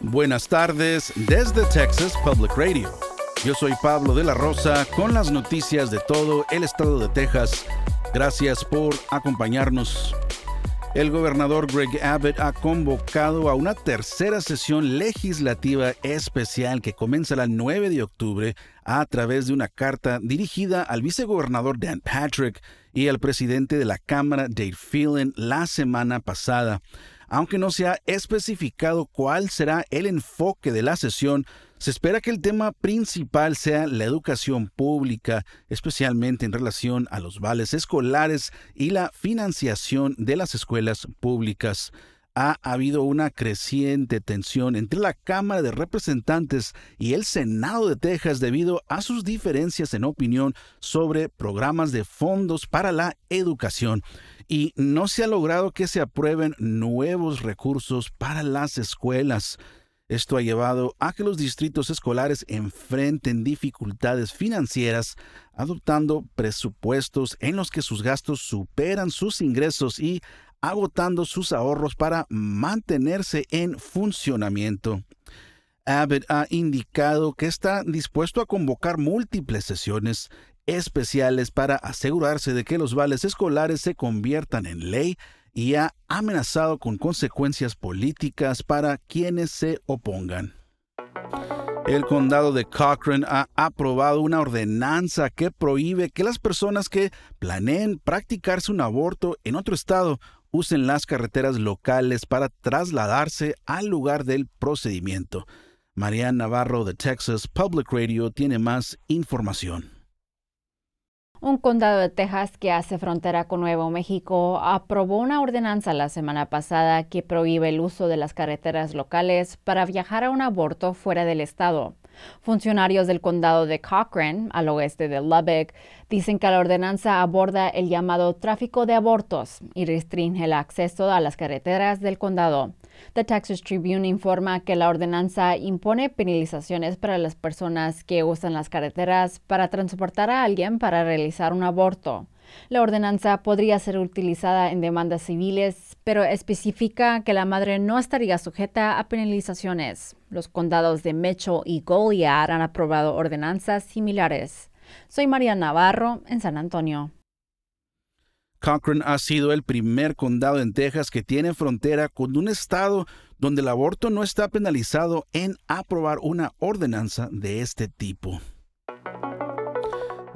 Buenas tardes desde Texas Public Radio. Yo soy Pablo de la Rosa con las noticias de todo el estado de Texas. Gracias por acompañarnos. El gobernador Greg Abbott ha convocado a una tercera sesión legislativa especial que comienza el 9 de octubre a través de una carta dirigida al vicegobernador Dan Patrick y al presidente de la Cámara Dave Phelan la semana pasada. Aunque no se ha especificado cuál será el enfoque de la sesión, se espera que el tema principal sea la educación pública, especialmente en relación a los vales escolares y la financiación de las escuelas públicas. Ha habido una creciente tensión entre la Cámara de Representantes y el Senado de Texas debido a sus diferencias en opinión sobre programas de fondos para la educación y no se ha logrado que se aprueben nuevos recursos para las escuelas. Esto ha llevado a que los distritos escolares enfrenten dificultades financieras, adoptando presupuestos en los que sus gastos superan sus ingresos y agotando sus ahorros para mantenerse en funcionamiento. Abbott ha indicado que está dispuesto a convocar múltiples sesiones especiales para asegurarse de que los vales escolares se conviertan en ley y ha amenazado con consecuencias políticas para quienes se opongan. El condado de Cochrane ha aprobado una ordenanza que prohíbe que las personas que planeen practicarse un aborto en otro estado usen las carreteras locales para trasladarse al lugar del procedimiento. Mariana Navarro de Texas Public Radio tiene más información. Un condado de Texas que hace frontera con Nuevo México aprobó una ordenanza la semana pasada que prohíbe el uso de las carreteras locales para viajar a un aborto fuera del estado. Funcionarios del condado de Cochrane, al oeste de Lubbock, dicen que la ordenanza aborda el llamado tráfico de abortos y restringe el acceso a las carreteras del condado. The Texas Tribune informa que la ordenanza impone penalizaciones para las personas que usan las carreteras para transportar a alguien para realizar un aborto. La ordenanza podría ser utilizada en demandas civiles, pero especifica que la madre no estaría sujeta a penalizaciones. Los condados de Mecho y Goliad han aprobado ordenanzas similares. Soy María Navarro, en San Antonio. Cochrane ha sido el primer condado en Texas que tiene frontera con un estado donde el aborto no está penalizado en aprobar una ordenanza de este tipo.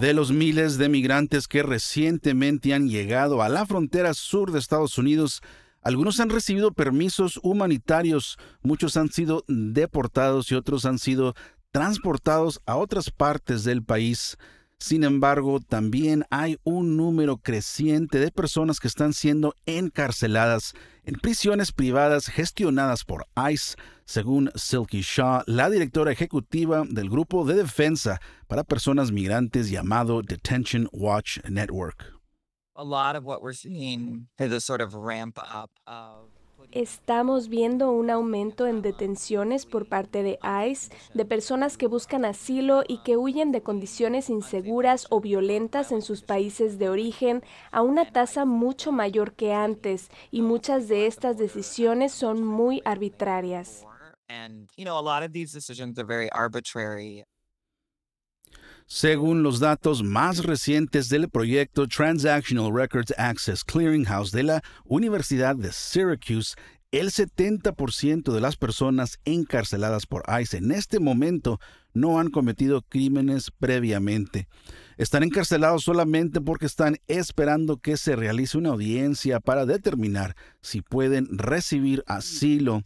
De los miles de migrantes que recientemente han llegado a la frontera sur de Estados Unidos, algunos han recibido permisos humanitarios, muchos han sido deportados y otros han sido transportados a otras partes del país. Sin embargo, también hay un número creciente de personas que están siendo encarceladas en prisiones privadas gestionadas por ICE, según Silky Shaw, la directora ejecutiva del grupo de defensa para personas migrantes llamado Detention Watch Network. Ramp up Estamos viendo un aumento en detenciones por parte de ICE de personas que buscan asilo y que huyen de condiciones inseguras o violentas en sus países de origen a una tasa mucho mayor que antes y muchas de estas decisiones son muy arbitrarias. Según los datos más recientes del proyecto Transactional Records Access Clearinghouse de la Universidad de Syracuse, el 70% de las personas encarceladas por ICE en este momento no han cometido crímenes previamente. Están encarcelados solamente porque están esperando que se realice una audiencia para determinar si pueden recibir asilo.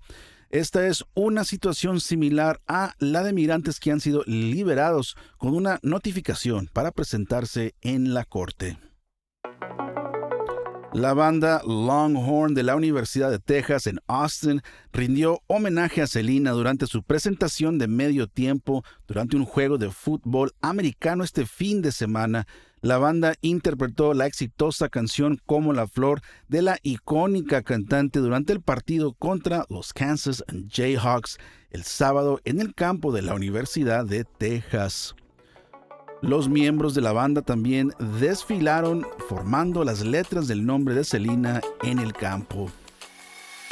Esta es una situación similar a la de migrantes que han sido liberados con una notificación para presentarse en la corte. La banda Longhorn de la Universidad de Texas en Austin rindió homenaje a Selena durante su presentación de medio tiempo durante un juego de fútbol americano este fin de semana la banda interpretó la exitosa canción Como la Flor de la icónica cantante durante el partido contra los Kansas Jayhawks el sábado en el campo de la Universidad de Texas. Los miembros de la banda también desfilaron formando las letras del nombre de Selena en el campo.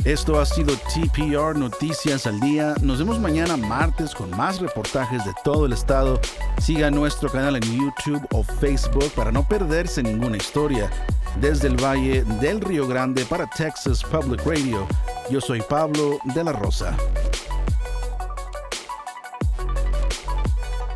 Esto ha sido TPR Noticias al Día. Nos vemos mañana martes con más reportajes de todo el estado. Siga nuestro canal en YouTube o Facebook para no perderse ninguna historia. Desde el Valle del Río Grande para Texas Public Radio, yo soy Pablo de la Rosa.